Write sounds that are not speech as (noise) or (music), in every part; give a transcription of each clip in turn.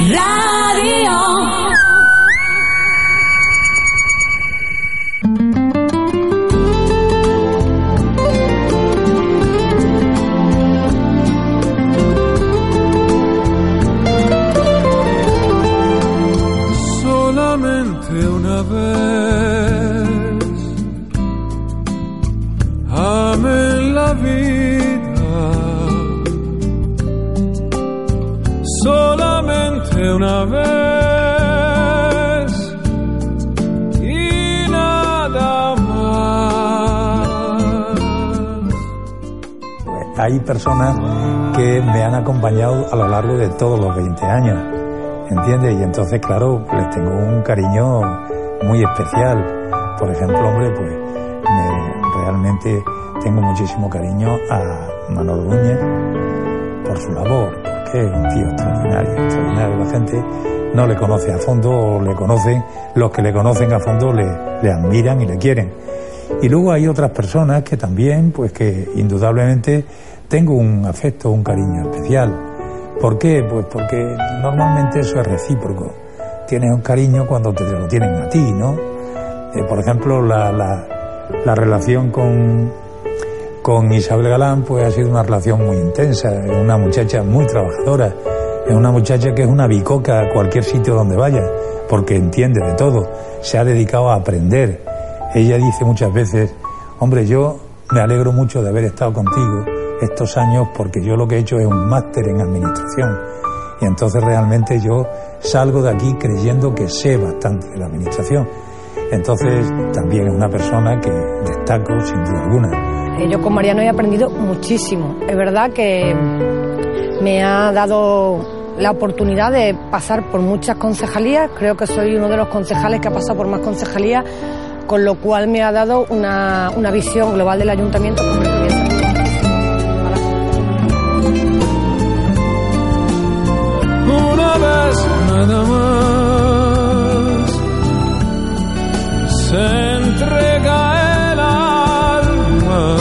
Radio. Personas que me han acompañado a lo largo de todos los 20 años, ¿entiendes? Y entonces, claro, les tengo un cariño muy especial. Por ejemplo, hombre, pues me- realmente tengo muchísimo cariño a Manolo Núñez por su labor, porque es un tío extraordinario, extraordinario. La gente no le conoce a fondo, o le conocen, los que le conocen a fondo le, le admiran y le quieren. Y luego hay otras personas que también, pues que indudablemente tengo un afecto, un cariño especial. ¿Por qué? Pues porque normalmente eso es recíproco. Tienes un cariño cuando te lo tienen a ti, ¿no? Eh, por ejemplo, la, la, la relación con, con Isabel Galán pues ha sido una relación muy intensa, es una muchacha muy trabajadora, es una muchacha que es una bicoca a cualquier sitio donde vaya, porque entiende de todo, se ha dedicado a aprender. Ella dice muchas veces, hombre, yo me alegro mucho de haber estado contigo estos años porque yo lo que he hecho es un máster en administración y entonces realmente yo salgo de aquí creyendo que sé bastante de la administración. Entonces también es una persona que destaco sin duda alguna. Eh, Yo con Mariano he aprendido muchísimo. Es verdad que me ha dado la oportunidad de pasar por muchas concejalías. Creo que soy uno de los concejales que ha pasado por más concejalías, con lo cual me ha dado una, una visión global del ayuntamiento. Una vez nada más. Se entrega el alma.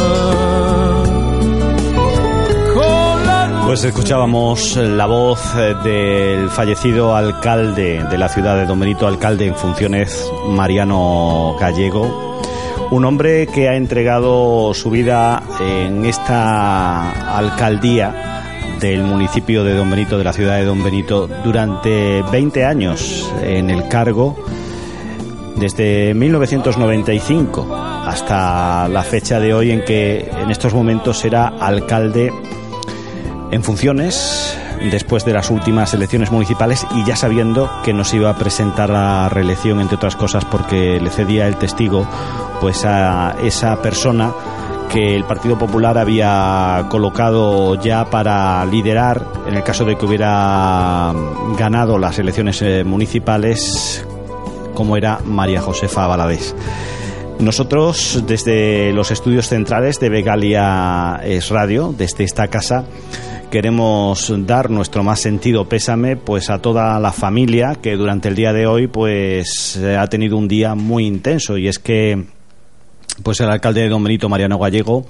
Pues escuchábamos la voz eh, del fallecido alcalde de la ciudad de Don Benito, alcalde en funciones, Mariano Gallego. Un hombre que ha entregado su vida en esta alcaldía del municipio de Don Benito, de la ciudad de Don Benito, durante 20 años en el cargo, desde 1995 hasta la fecha de hoy en que en estos momentos era alcalde en funciones después de las últimas elecciones municipales y ya sabiendo que no se iba a presentar a reelección entre otras cosas porque le cedía el testigo pues a esa persona que el Partido Popular había colocado ya para liderar en el caso de que hubiera ganado las elecciones eh, municipales como era María Josefa Valadés. Nosotros, desde los estudios centrales de Begalia Es Radio, desde esta casa, queremos dar nuestro más sentido pésame pues a toda la familia que durante el día de hoy pues eh, ha tenido un día muy intenso y es que pues el alcalde de Don Benito Mariano Gallego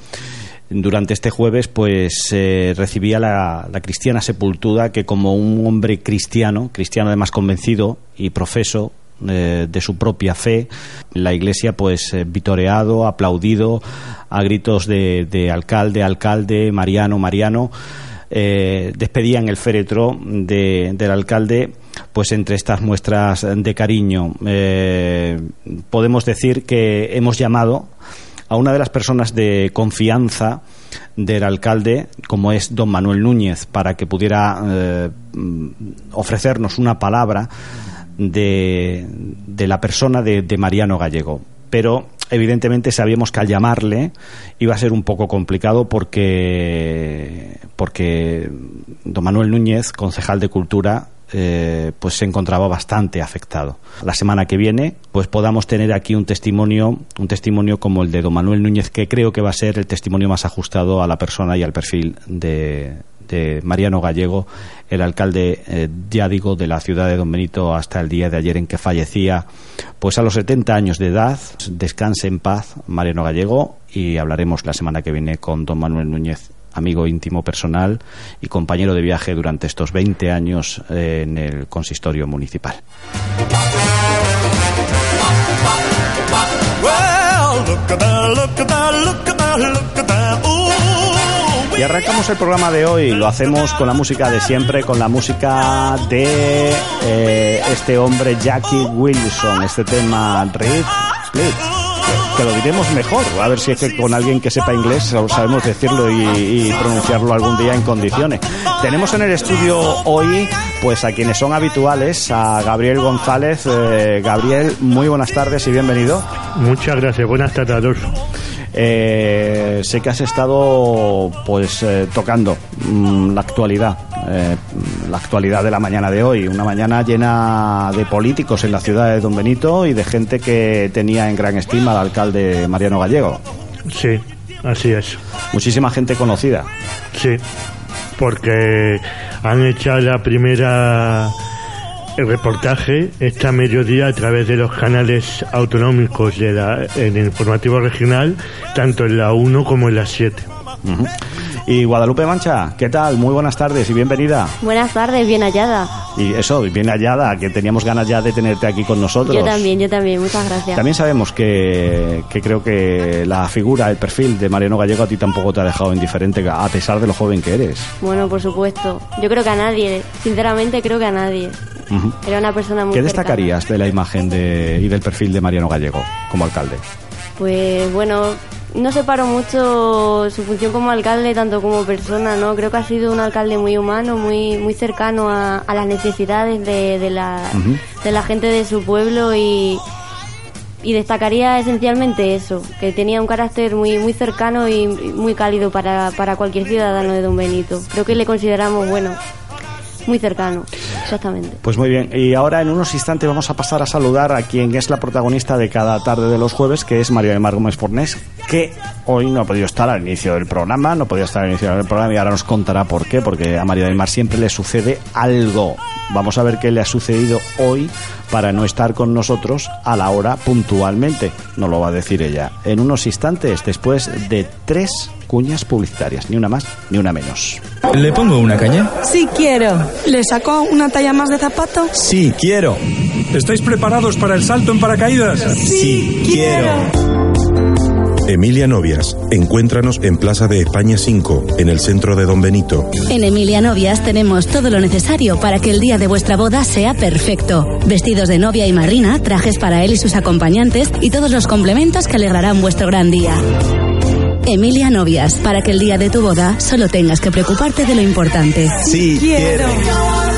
durante este jueves pues eh, recibía la, cristiana sepultura que como un hombre cristiano, cristiano además convencido y profeso eh, de su propia fe, la iglesia pues eh, vitoreado, aplaudido a gritos de, de alcalde, alcalde, Mariano, Mariano, eh, despedían el féretro de- del alcalde pues entre estas muestras de cariño. Eh, podemos decir que hemos llamado a una de las personas de confianza del alcalde, como es don Manuel Núñez, para que pudiera eh, ofrecernos una palabra de, de la persona de, de Mariano Gallego. Pero evidentemente sabíamos que al llamarle iba a ser un poco complicado porque, porque don Manuel Núñez, concejal de Cultura, eh, pues se encontraba bastante afectado. La semana que viene, pues podamos tener aquí un testimonio, un testimonio como el de don Manuel Núñez, que creo que va a ser el testimonio más ajustado a la persona y al perfil de, Mariano Gallego, el alcalde, eh, ya digo, de la ciudad de Don Benito hasta el día de ayer en que fallecía, pues a los 70 años de edad. Descanse en paz Mariano Gallego y hablaremos la semana que viene con don Manuel Núñez amigo íntimo personal y compañero de viaje durante estos 20 años eh, en el consistorio municipal. Y arrancamos el programa de hoy, lo hacemos con la música de siempre, con la música de eh, este hombre Jackie Wilson, este tema Reed Split. Que lo diremos mejor, a ver si es que con alguien que sepa inglés sabemos decirlo y, y pronunciarlo algún día en condiciones. Tenemos en el estudio hoy, pues a quienes son habituales, a Gabriel González. Eh, Gabriel, muy buenas tardes y bienvenido. Muchas gracias. Buenas tardes, Adolfo. Eh, sé que has estado pues eh, tocando mm, la actualidad, eh, la actualidad de la mañana de hoy, una mañana llena de políticos en la ciudad de Don Benito y de gente que tenía en gran estima al alcalde Mariano Gallego. Sí, así es. Muchísima gente conocida. Sí, porque han hecho la primera el reportaje esta mediodía a través de los canales autonómicos de la, en el informativo regional, tanto en la 1 como en la 7. Ujú. Y Guadalupe Mancha, ¿qué tal? Muy buenas tardes y bienvenida. Buenas tardes, bien hallada. Y eso, bien hallada, que teníamos ganas ya de tenerte aquí con nosotros. Yo también, yo también, muchas gracias. También sabemos que, que creo que la figura, el perfil de Mariano Gallego a ti tampoco te ha dejado indiferente, a pesar de lo joven que eres. Bueno, por supuesto. Yo creo que a nadie, sinceramente creo que a nadie. Era una persona muy ¿Qué cercana. destacarías de la imagen de, y del perfil de Mariano Gallego como alcalde? Pues bueno, no separo mucho su función como alcalde tanto como persona, ¿no? Creo que ha sido un alcalde muy humano, muy muy cercano a, a las necesidades de, de la, de la gente de su pueblo y, y destacaría esencialmente eso, que tenía un carácter muy muy cercano y muy cálido para, para cualquier ciudadano de Don Benito. Creo que le consideramos, bueno, muy cercano, exactamente. Pues muy bien, y ahora en unos instantes vamos a pasar a saludar a quien es la protagonista de cada tarde de los jueves, que es María del Mar Gómez Fornés, que hoy no ha podido estar al inicio del programa, no podía estar al inicio del programa y ahora nos contará por qué, porque a María del Mar siempre le sucede algo. Vamos a ver qué le ha sucedido hoy para no estar con nosotros a la hora puntualmente. Nos lo va a decir ella en unos instantes, después de tres cuñas publicitarias, ni una más ni una menos. ¿Le pongo una caña? Sí quiero. ¿Le saco una talla más de zapato? Sí, quiero. ¿Estáis preparados para el salto en paracaídas? Sí, quiero. Emilia Novias. Encuéntranos en Plaza de España 5, en el centro de Don Benito. En Emilia Novias tenemos todo lo necesario para que el día de vuestra boda sea perfecto. Vestidos de novia y madrina, trajes para él y sus acompañantes y todos los complementos que alegrarán vuestro gran día. Emilia Novias, para que el día de tu boda solo tengas que preocuparte de lo importante. Sí, Quiero.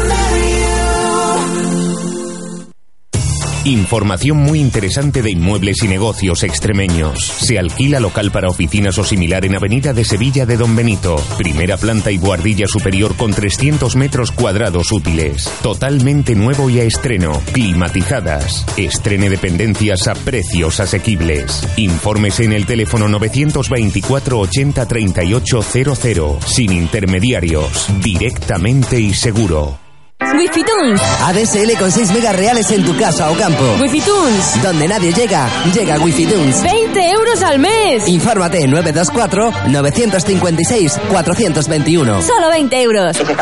Información muy interesante de inmuebles y negocios extremeños. Se alquila local para oficinas o similar en Avenida de Sevilla de Don Benito. Primera planta y guardilla superior con 300 metros cuadrados útiles. Totalmente nuevo y a estreno. Climatizadas. Estrene dependencias a precios asequibles. Informes en el teléfono 924 80 38 00. Sin intermediarios. Directamente y seguro. Wifi Tunes. ADSL con 6 megas reales en tu casa o campo. Wifi Tunes. Donde nadie llega, llega Wifi Tunes. 20 euros al mes. Infórmate 924-956-421. Solo 20 euros. Eso es,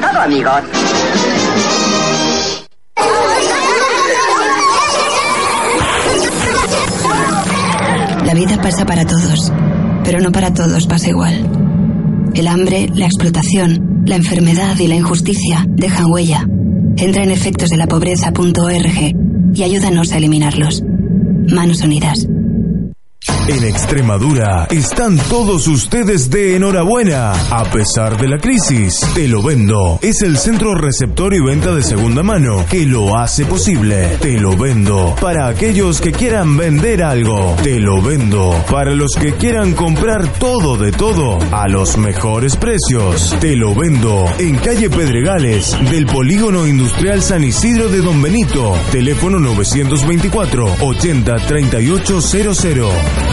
todo, amigos. La vida pasa para todos, pero no para todos pasa igual. El hambre, la explotación, la enfermedad y la injusticia dejan huella. Entra en efectos de la pobreza.org y ayúdanos a eliminarlos. Manos Unidas. En Extremadura están todos ustedes de enhorabuena. A pesar de la crisis, Te lo vendo. Es el centro receptor y venta de segunda mano que lo hace posible. Te lo vendo. Para aquellos que quieran vender algo. Te lo vendo. Para los que quieran comprar todo de todo a los mejores precios. Te lo vendo. En calle Pedregales del Polígono Industrial San Isidro de Don Benito. Teléfono 924 80 3800.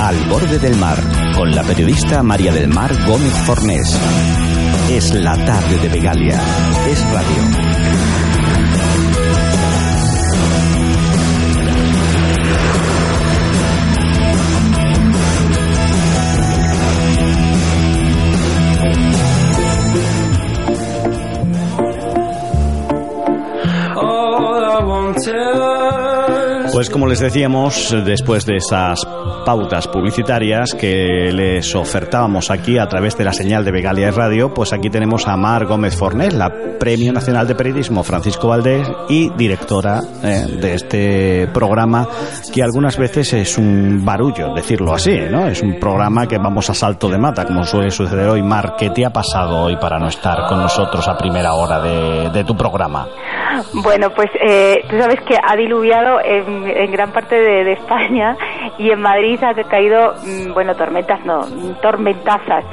Al borde del mar, con la periodista María del Mar Gómez Fornés. Es la tarde de Begalia. Es radio. Pues como les decíamos, después de esas pautas publicitarias que les ofertábamos aquí a través de la señal de Begalia Radio, pues aquí tenemos a Mar Gómez Fornés, la Premio Nacional de Periodismo Francisco Valdés y directora eh, de este programa que algunas veces es un barullo, decirlo así, ¿no? Es un programa que vamos a salto de mata, como suele suceder hoy. Mar, ¿qué te ha pasado hoy para no estar con nosotros a primera hora de, de tu programa? Bueno, pues eh, tú sabes que ha diluviado en gran parte de, España y en Madrid ha caído, mm, bueno, tormentas no, tormentazas.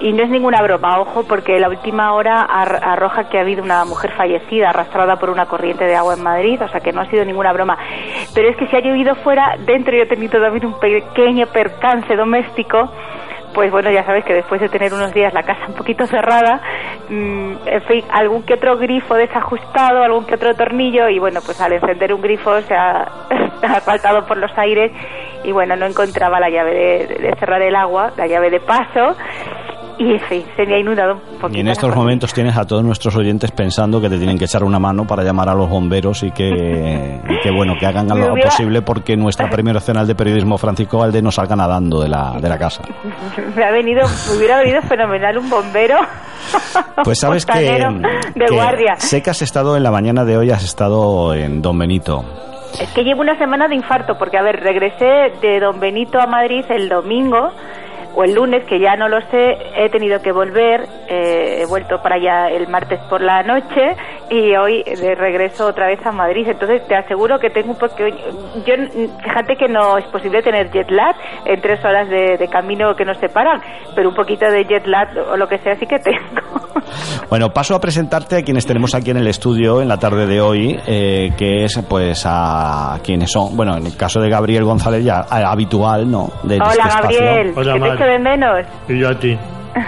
Y no es ninguna broma, ojo, porque la última hora ar- arroja que ha habido una mujer fallecida arrastrada por una corriente de agua en Madrid, o sea que no ha sido ninguna broma. Pero es que si ha llovido fuera, dentro yo he tenido también un pequeño percance doméstico pues bueno, ya sabes que después de tener unos días la casa un poquito cerrada, mm, en fin, algún que otro grifo desajustado, algún que otro tornillo, y bueno, pues al encender un grifo se ha, (laughs) ha saltado por los aires y bueno, no encontraba la llave de cerrar el agua, la llave de paso, y fin, se me ha inundado un poquito. Y en estos momentos tienes a todos nuestros oyentes pensando que te tienen que echar una mano para llamar a los bomberos y que, y que bueno, que hagan (laughs) lo hubiera- posible porque nuestra (laughs) Premio Nacional de Periodismo Francisco Valdés nos salga nadando de la, de la casa. me ha venido, me hubiera venido fenomenal un bombero. (laughs) Pues sabes que, de que guardia. sé que has estado en la mañana de hoy, has estado en Don Benito. Es que llevo una semana de infarto, porque a ver, regresé de Don Benito a Madrid el domingo o el lunes, que ya no lo sé, he tenido que volver, eh, he vuelto para allá el martes por la noche y hoy de regreso otra vez a Madrid. Entonces te aseguro que tengo un poco... Yo, fíjate que no es posible tener jet lag en tres horas de, de camino que nos separan, pero un poquito de jet lag o lo que sea sí que tengo. (laughs) Bueno, paso a presentarte a quienes tenemos aquí en el estudio en la tarde de hoy, eh, que es pues a quienes son, bueno, en el caso de Gabriel González ya a- habitual, ¿no? De Hola este espacio. Gabriel, que te echo de menos. Y yo a ti.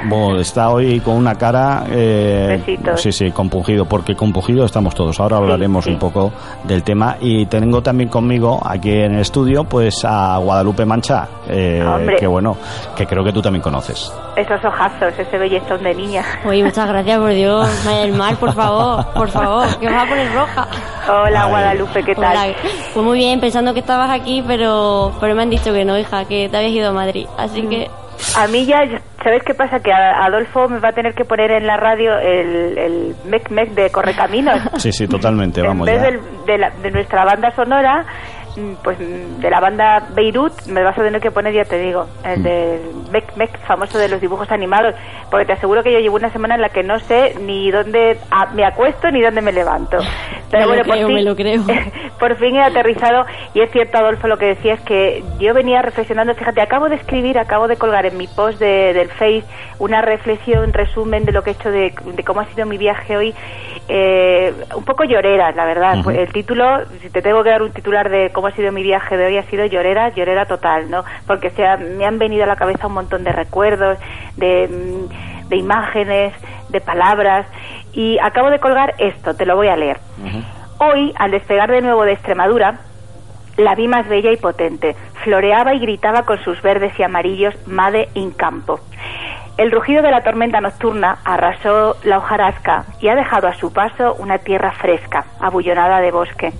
Bueno, está hoy con una cara, eh, sí, sí, compungido, porque compungido estamos todos. Ahora hablaremos un poco del tema y tengo también conmigo aquí en el estudio, pues a Guadalupe Mancha, eh, Hombre. que bueno, que creo que tú también conoces. Esos ojazos, ese bellezón de niña. Oye, muchas gracias, por Dios. (laughs) Maya del Mar, por favor, por favor, que me va a poner roja. Hola Ay. Guadalupe, ¿qué tal? Hola. Pues muy bien, pensando que estabas aquí, pero, pero me han dicho que no, hija, que te habías ido a Madrid. Así que A mí ya, ¿sabes qué pasa? Que a- Adolfo me va a tener que poner en la radio el, el mec mec de Correcaminos. Sí, sí, totalmente, en vamos vez ya. del- de, la- de nuestra banda sonora, pues mm, de la banda Beirut, me vas a tener que poner, ya te digo, Mm. el del mec mec famoso de los dibujos animados. Porque te aseguro que yo llevo una semana en la que no sé ni dónde me acuesto ni dónde me levanto. (laughs) Me lo por creo, fin- me lo creo. (laughs) por fin he aterrizado y es cierto Adolfo lo que decías que yo venía reflexionando fíjate acabo de escribir acabo de colgar en mi post de- del Face una reflexión resumen de lo que he hecho de, de cómo ha sido mi viaje hoy eh, un poco llorera la verdad el título si te tengo que dar un titular de cómo ha sido mi viaje de hoy ha sido llorera llorera total no porque se ha- me han venido a la cabeza un montón de recuerdos de, mm, de imágenes de palabras y acabo de colgar esto te lo voy a leer Hoy, al despegar de nuevo de Extremadura, la vi más bella y potente. Floreaba y gritaba con sus verdes y amarillos Made in Campo. El rugido de la tormenta nocturna arrasó la hojarasca y ha dejado a su paso una tierra fresca, abullonada de bosque.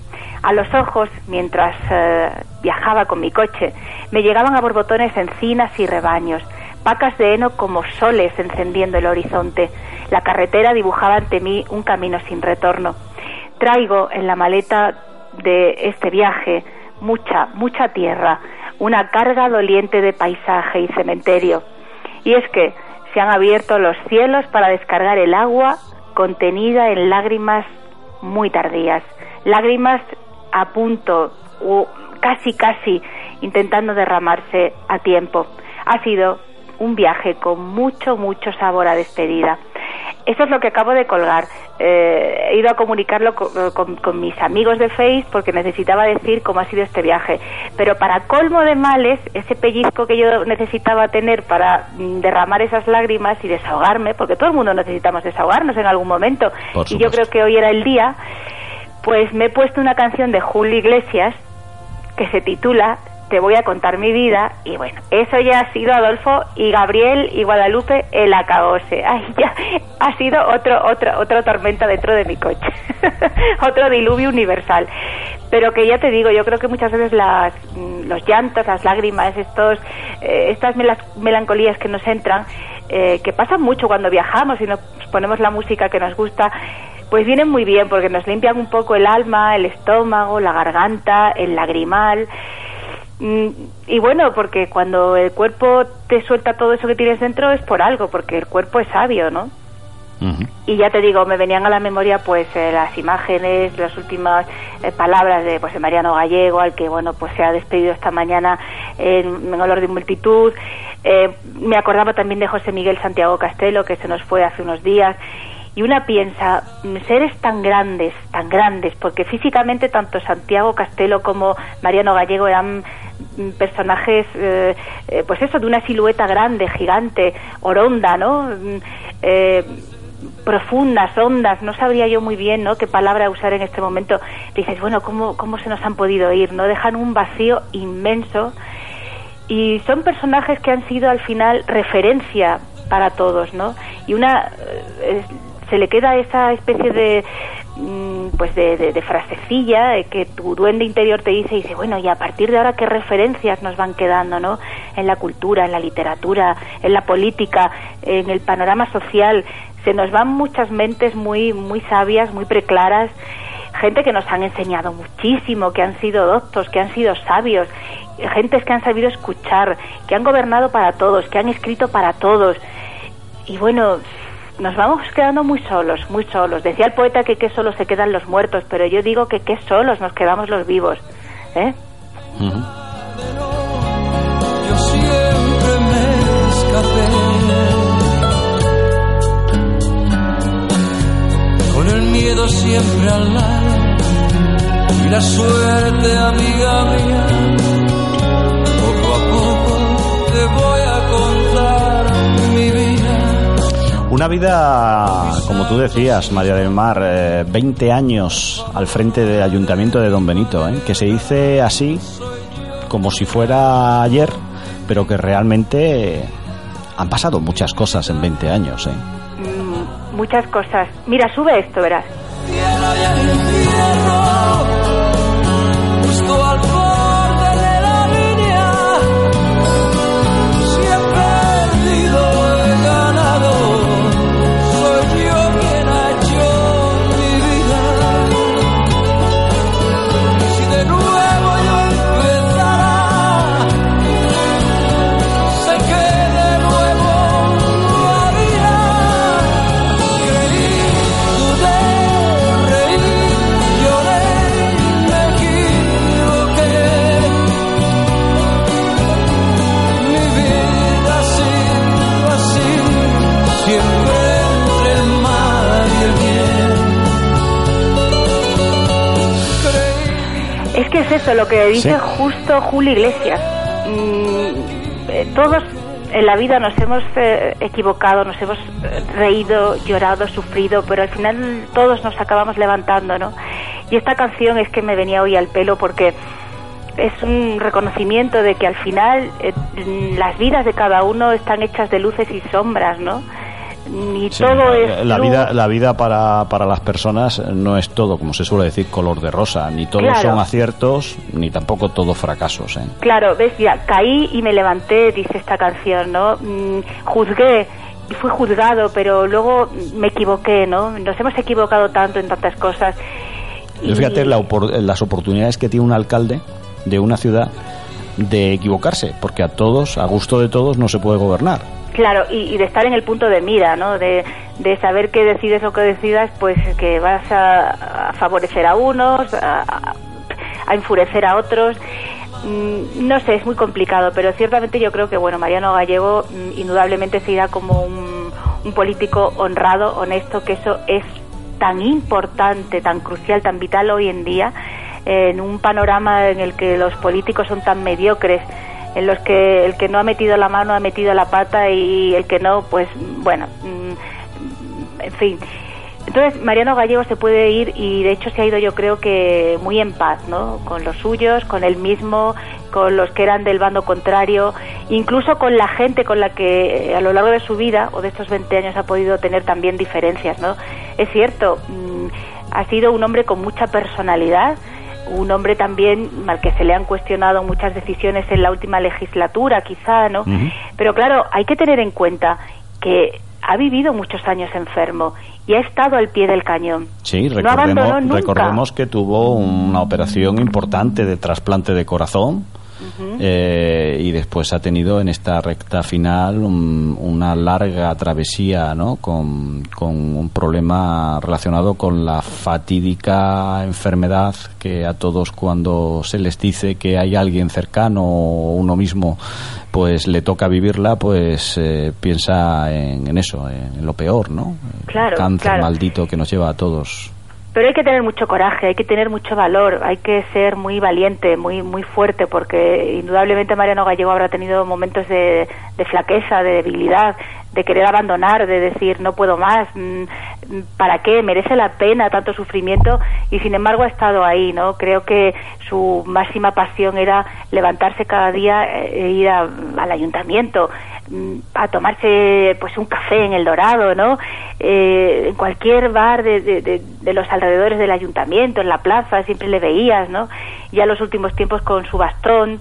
A los ojos, mientras eh, viajaba con mi coche, me llegaban a borbotones encinas y rebaños, vacas de heno como soles encendiendo el horizonte. La carretera dibujaba ante mí un camino sin retorno. Traigo en la maleta de este viaje mucha, mucha tierra, una carga doliente de paisaje y cementerio. Y es que se han abierto los cielos para descargar el agua contenida en lágrimas muy tardías, lágrimas a punto o casi casi intentando derramarse a tiempo. Ha sido un viaje con mucho, mucho sabor a despedida. Eso es lo que acabo de colgar. Eh, he ido a comunicarlo co- con, con mis amigos de Face porque necesitaba decir cómo ha sido este viaje. Pero para colmo de males, ese pellizco que yo necesitaba tener para mm, derramar esas lágrimas y desahogarme, porque todo el mundo necesitamos desahogarnos en algún momento. Y yo creo que hoy era el día, pues me he puesto una canción de Julio Iglesias que se titula te voy a contar mi vida y bueno, eso ya ha sido Adolfo y Gabriel y Guadalupe el acabose. (laughs) Ay, ya ha sido otro otro otra tormenta dentro de mi coche. (laughs) otro diluvio universal. Pero que ya te digo, yo creo que muchas veces las mm, los llantos, las lágrimas, estos eh, estas melancolías que nos entran eh, que pasan mucho cuando viajamos y nos ponemos la música que nos gusta, pues vienen muy bien porque nos limpian un poco el alma, el estómago, la garganta, el lagrimal. Mm, Y bueno, porque cuando el cuerpo te suelta todo eso que tienes dentro es por algo, porque el cuerpo es sabio, ¿no? Y ya te digo, me venían a la memoria pues eh, las imágenes, las últimas eh, palabras de pues de Mariano Gallego, al que bueno pues se ha despedido esta mañana en, en olor de multitud. Eh, me acordaba también de José Miguel Santiago Castelo, que se nos fue hace unos días. Y una piensa, mm, seres tan grandes, tan grandes, porque físicamente tanto Santiago Castelo como Mariano Gallego eran mm, personajes, eh, eh, pues eso, de una silueta grande, gigante, oronda, ¿no? Mm, eh, profundas, ondas, no sabría yo muy bien, ¿no? Qué palabra usar en este momento. Dices, bueno, ¿cómo, cómo se nos han podido ir, ¿no? Dejan un vacío inmenso y son personajes que han sido al final referencia para todos, ¿no? Y una eh, se le queda esa especie de mm, pues de, frasecilla eh, que tu duende interior te dice y dice bueno y a partir de ahora qué referencias nos van quedando no en la cultura en la literatura en la política en el panorama social se nos van muchas mentes muy muy sabias muy preclaras gente que nos han enseñado muchísimo, que han sido doctos, que han sido sabios, gentes que han sabido escuchar, que han gobernado para todos, que han escrito para todos. Y bueno, nos vamos quedando muy solos, muy solos. Decía el poeta que qué solos se quedan los muertos, pero yo digo que qué solos nos quedamos los vivos. ¿eh? Yo siempre me escapé con el miedo siempre al lado y la suerte amiga mía. Poco a poco te voy a Una vida, como tú decías, María del Mar, eh, 20 años al frente del Ayuntamiento de Don Benito, ¿eh? que se dice así como si fuera ayer, pero que realmente han pasado muchas cosas en 20 años. ¿eh? Mm, muchas cosas. Mira, sube esto, verás. Es que es eso lo que dice Sí. justo Julio Iglesias. Mm, eh, todos en la vida nos hemos eh, equivocado, nos hemos eh, reído, llorado, sufrido, pero al final todos nos acabamos levantando, ¿no? Y esta canción es que me venía hoy al pelo porque es un reconocimiento de que al final eh, las vidas de cada uno están hechas de luces y sombras, ¿no? Ni Sí, todo la, es la luz. vida, la vida para, para las personas no es todo, como se suele decir, color de rosa. Ni todos Claro. son aciertos, ni tampoco todos fracasos. ¿eh? Claro, ves, ya caí y me levanté, dice esta canción, ¿no? Mm, juzgué y fui juzgado, pero luego me equivoqué, ¿no? Nos hemos equivocado tanto en tantas cosas. Yo fíjate la opor- las oportunidades que tiene un alcalde de una ciudad de equivocarse, porque a todos, a gusto de todos, no se puede gobernar. Claro, y, de estar en el punto de mira, ¿no? De, saber que decides o que decidas, pues que vas a, favorecer a unos, a, enfurecer a otros. Mm, No sé, es muy complicado, pero ciertamente yo creo que, bueno, Mariano Gallego mm, indudablemente se irá como un, político honrado, honesto, que eso es tan importante, tan crucial, tan vital hoy en día, en un panorama en el que los políticos son tan mediocres, en los que el que no ha metido la mano ha metido la pata y el que no, pues bueno, mm, en fin. Entonces, Mariano Gallego se puede ir y de hecho se ha ido yo creo que muy en paz, ¿no? Con los suyos, con él mismo, con los que eran del bando contrario, incluso con la gente con la que eh, a lo largo de su vida o de estos 20 años ha podido tener también diferencias, ¿no? Es cierto, mm, ha sido un hombre con mucha personalidad, un hombre también al que se le han cuestionado muchas decisiones en la última legislatura, quizá, ¿no? Pero claro, hay que tener en cuenta que ha vivido muchos años enfermo y ha estado al pie del cañón. Sí, recordemos, recordemos que tuvo una operación importante de trasplante de corazón. Eh, y después ha tenido en esta recta final un- una larga travesía ¿no? con, con un problema relacionado con la fatídica enfermedad que a todos cuando se les dice que hay alguien cercano o uno mismo pues le toca vivirla pues eh, piensa en, en eso en, lo peor no Claro, cáncer claro. maldito que nos lleva a todos Pero hay que tener mucho coraje, hay que tener mucho valor, hay que ser muy valiente, muy muy fuerte, porque indudablemente Mariano Gallego habrá tenido momentos de, de flaqueza, de debilidad, de querer abandonar, de decir no puedo más, mm, ¿para qué? ¿Merece la pena tanto sufrimiento? Y sin embargo ha estado ahí, ¿no? Creo que su máxima pasión era levantarse cada día e ir al ayuntamiento, mm, a tomarse pues un café en El Dorado, ¿no? Eh, en cualquier bar de, de- de- de los alrededores del ayuntamiento, en la plaza, siempre le veías, ¿no? Ya los últimos tiempos con su bastón,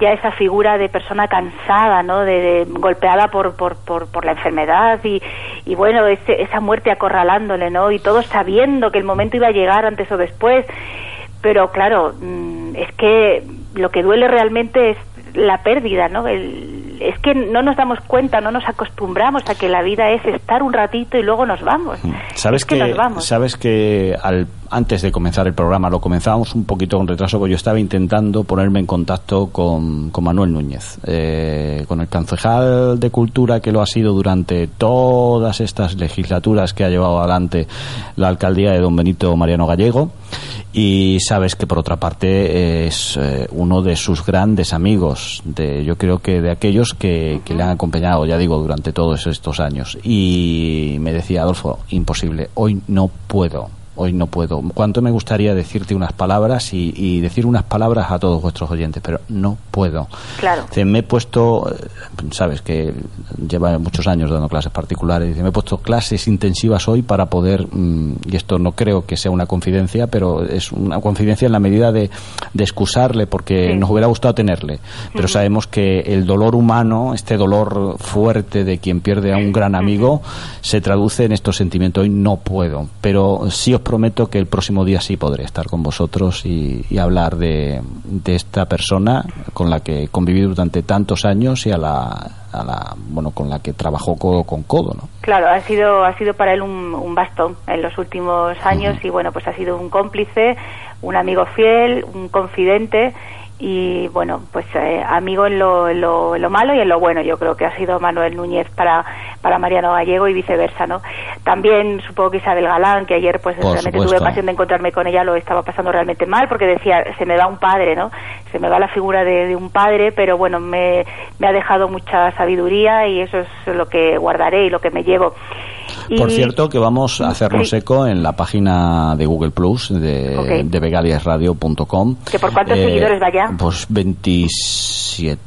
ya esa figura de persona cansada, ¿no? De, de- golpeada por, por, por, por la enfermedad y, y bueno, ese- esa muerte acorralándole, ¿no? Y todos sabiendo que el momento iba a llegar antes o después. Pero claro, mm, es que lo que duele realmente es la pérdida, ¿no? El- es que no nos damos cuenta, no nos acostumbramos a que la vida es estar un ratito y luego nos vamos. Sabes Es que que, nos vamos. sabes que al, antes de comenzar el programa lo comenzábamos un poquito con retraso porque yo estaba intentando ponerme en contacto con, Manuel Núñez, eh, con el concejal de Cultura que lo ha sido durante todas estas legislaturas que ha llevado adelante la alcaldía de Don Benito Mariano Gallego. Y sabes que por otra parte es eh, uno de sus grandes amigos de yo creo que de aquellos que, que le han acompañado ya digo durante todos estos años. Y me decía Adolfo imposible hoy no puedo hoy no puedo. Cuánto me gustaría decirte unas palabras y, y decir unas palabras a todos vuestros oyentes pero no puedo. Claro. Dice, me he puesto, eh, sabes que lleva muchos años dando clases particulares, dice, me he puesto clases intensivas hoy para poder, mm, y esto no creo que sea una confidencia, pero es una confidencia en la medida de, de excusarle, porque nos hubiera gustado tenerle, pero sabemos que el dolor humano, este dolor fuerte de quien pierde a un gran amigo, se traduce en estos sentimientos. Hoy no puedo, pero sí os prometo que el próximo día sí podré estar con vosotros y, y hablar de, de esta persona con la que conviví durante tantos años y a la, a la bueno con la que trabajó codo con codo ¿no? Claro, ha sido, ha sido para él un, un bastón en los últimos años y bueno, pues ha sido un cómplice, un amigo fiel, un confidente y bueno, pues eh, amigo en lo, en lo, en lo malo y en lo bueno. Yo creo que ha sido Manuel Núñez para, para Mariano Gallego y viceversa, ¿no? También supongo que Isabel Galán, que ayer pues Por realmente supuesto. tuve ocasión de encontrarme con ella, lo estaba pasando realmente mal porque decía, se me va un padre, ¿no? Se me va la figura de, de un padre, pero bueno, me, me ha dejado mucha sabeduría y eso es lo que guardaré y lo que me llevo. Por cierto, que vamos a hacernos Sí. eco en la página de Google Plus de, Ok. de begaliasradio.com. ¿Que por cuántos seguidores va ya? Pues 27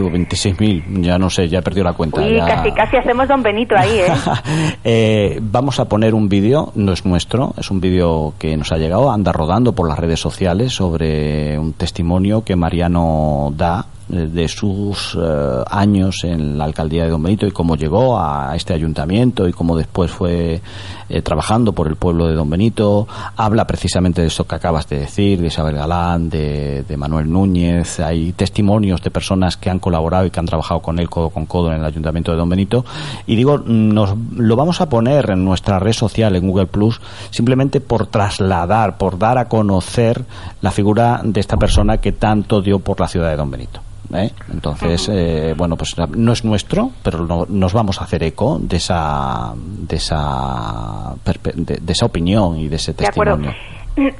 o 26 mil, ya no sé, ya he perdido la cuenta. Uy, ya- casi, casi hacemos Don Benito ahí, ¿eh? (laughs) Eh, vamos a poner un vídeo, no es nuestro, es un vídeo que nos ha llegado, anda rodando por las redes sociales sobre un testimonio que Mariano da eh, de sus eh, años en la alcaldía de Don Benito y cómo llegó a este ayuntamiento y cómo después fue eh, trabajando por el pueblo de Don Benito. Habla precisamente de eso que acabas de decir, de Isabel Galán, de, de Manuel Núñez. Hay testimonios de personas que han colaborado y que han trabajado con él codo con codo en el ayuntamiento de Don Benito. Y digo, nos lo vamos a poner en nuestra red social, en Google Plus, simplemente por trasladar, por dar a conocer la figura de esta persona que tanto dio por la ciudad de Don Benito. ¿Eh? Entonces, eh, bueno, pues no es nuestro, pero no- nos vamos a hacer eco de esa, de esa, de, de esa opinión y de ese De testimonio.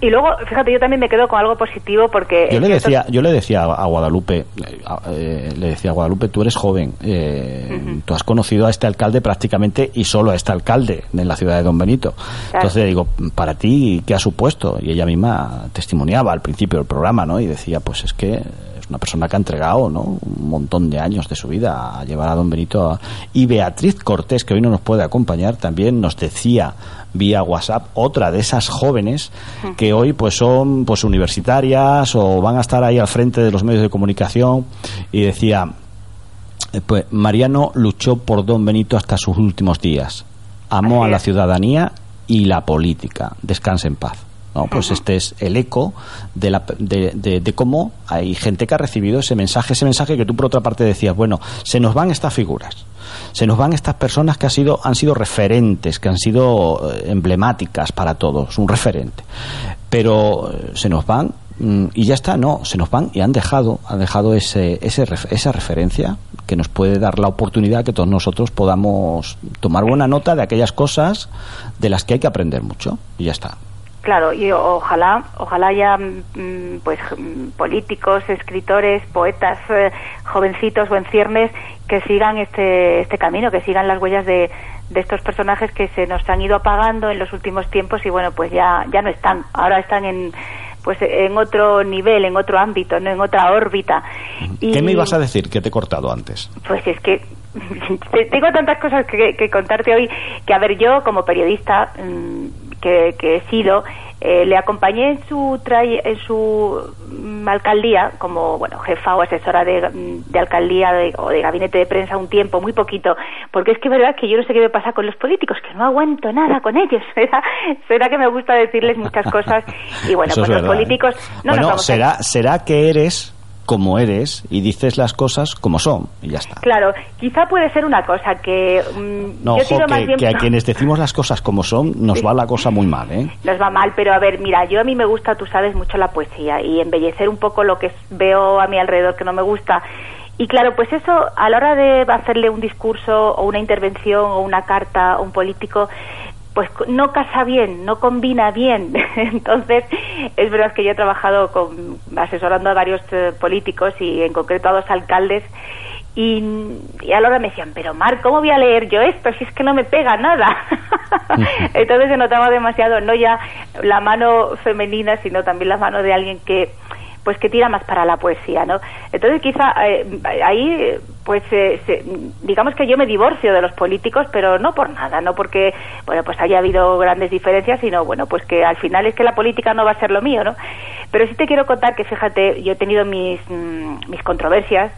Y luego, fíjate, yo también me quedo con algo positivo porque... Yo le decía, yo le decía a Guadalupe, eh, le decía a Guadalupe, tú eres joven, eh, tú has conocido a este alcalde prácticamente y solo a este alcalde en la ciudad de Don Benito. Entonces digo, para ti, ¿qué ha supuesto? Y ella misma testimoniaba al principio del programa, ¿no? Y decía, pues es que una persona que ha entregado, ¿no? Un montón de años de su vida a llevar a Don Benito. a- Y Beatriz Cortés, que hoy no nos puede acompañar, también nos decía vía WhatsApp otra de esas jóvenes que hoy pues son pues universitarias o van a estar ahí al frente de los medios de comunicación y decía eh, pues Mariano luchó por Don Benito hasta sus últimos días amó a la ciudadanía y la política descanse en paz ¿no? pues este es el eco de, la, de, de- de cómo hay gente que ha recibido ese mensaje, ese mensaje que tú por otra parte decías, bueno, se nos van estas figuras, se nos van estas personas que han sido, han sido referentes, que han sido eh, emblemáticas para todos, un referente, pero eh, se nos van mm, y ya está, no, se nos van y han dejado, han dejado ese, ese, esa referencia que nos puede dar la oportunidad que todos nosotros podamos tomar buena nota de aquellas cosas de las que hay que aprender mucho y ya está. Claro, y ojalá, ojalá haya mm, pues mm, políticos, escritores, poetas, eh, jovencitos o en ciernes que sigan este este camino, que sigan las huellas de, de estos personajes que se nos han ido apagando en los últimos tiempos y bueno, pues ya ya no están, ahora están en pues en otro nivel, en otro ámbito, no en otra órbita. Y, ¿Qué me ibas a decir que te he cortado antes? Pues es que (laughs) te- tengo tantas cosas que, que contarte hoy que, a ver, yo como periodista mm, que, que he sido, eh, le acompañé en su, tray- en su mm, alcaldía como, bueno, jefa o asesora de, mm, de alcaldía de- o de gabinete de prensa un tiempo, muy poquito, porque es que es verdad que yo no sé qué me pasa con los políticos, que no aguanto nada con ellos. (laughs) Será, será que me gusta decirles muchas cosas y bueno, Eso pues es los verdad, políticos ¿eh? no nos bueno, a será, será que eres como eres y dices las cosas como son y ya está. Claro, quizá puede ser una cosa que mm, No, yo ojo, tiro más que, bien que a quienes decimos las cosas como son nos va la cosa muy mal, ¿eh? (laughs) nos va mal, pero a ver, mira, yo a mí me gusta, tú sabes, mucho la poesía y embellecer un poco lo que veo a mi alrededor que no me gusta. Y claro, pues eso, a la hora de hacerle un discurso o una intervención o una carta a un político, pues no casa bien, no combina bien. (laughs) Entonces, es verdad que yo he trabajado con, asesorando a varios eh, políticos y en concreto a dos alcaldes y, y a la hora me decían, pero Mar, ¿cómo voy a leer yo esto si es que no me pega nada? (laughs) Entonces se notaba demasiado, no ya la mano femenina, sino también la mano de alguien que pues que tira más para la poesía, ¿no? Entonces quizá eh, ahí pues eh, se- digamos que yo me divorcio de los políticos, pero no por nada, no porque bueno pues haya habido grandes diferencias, sino bueno pues que al final es que la política no va a ser lo mío, ¿no? Pero sí te quiero contar que fíjate, yo he tenido mis mm, mis controversias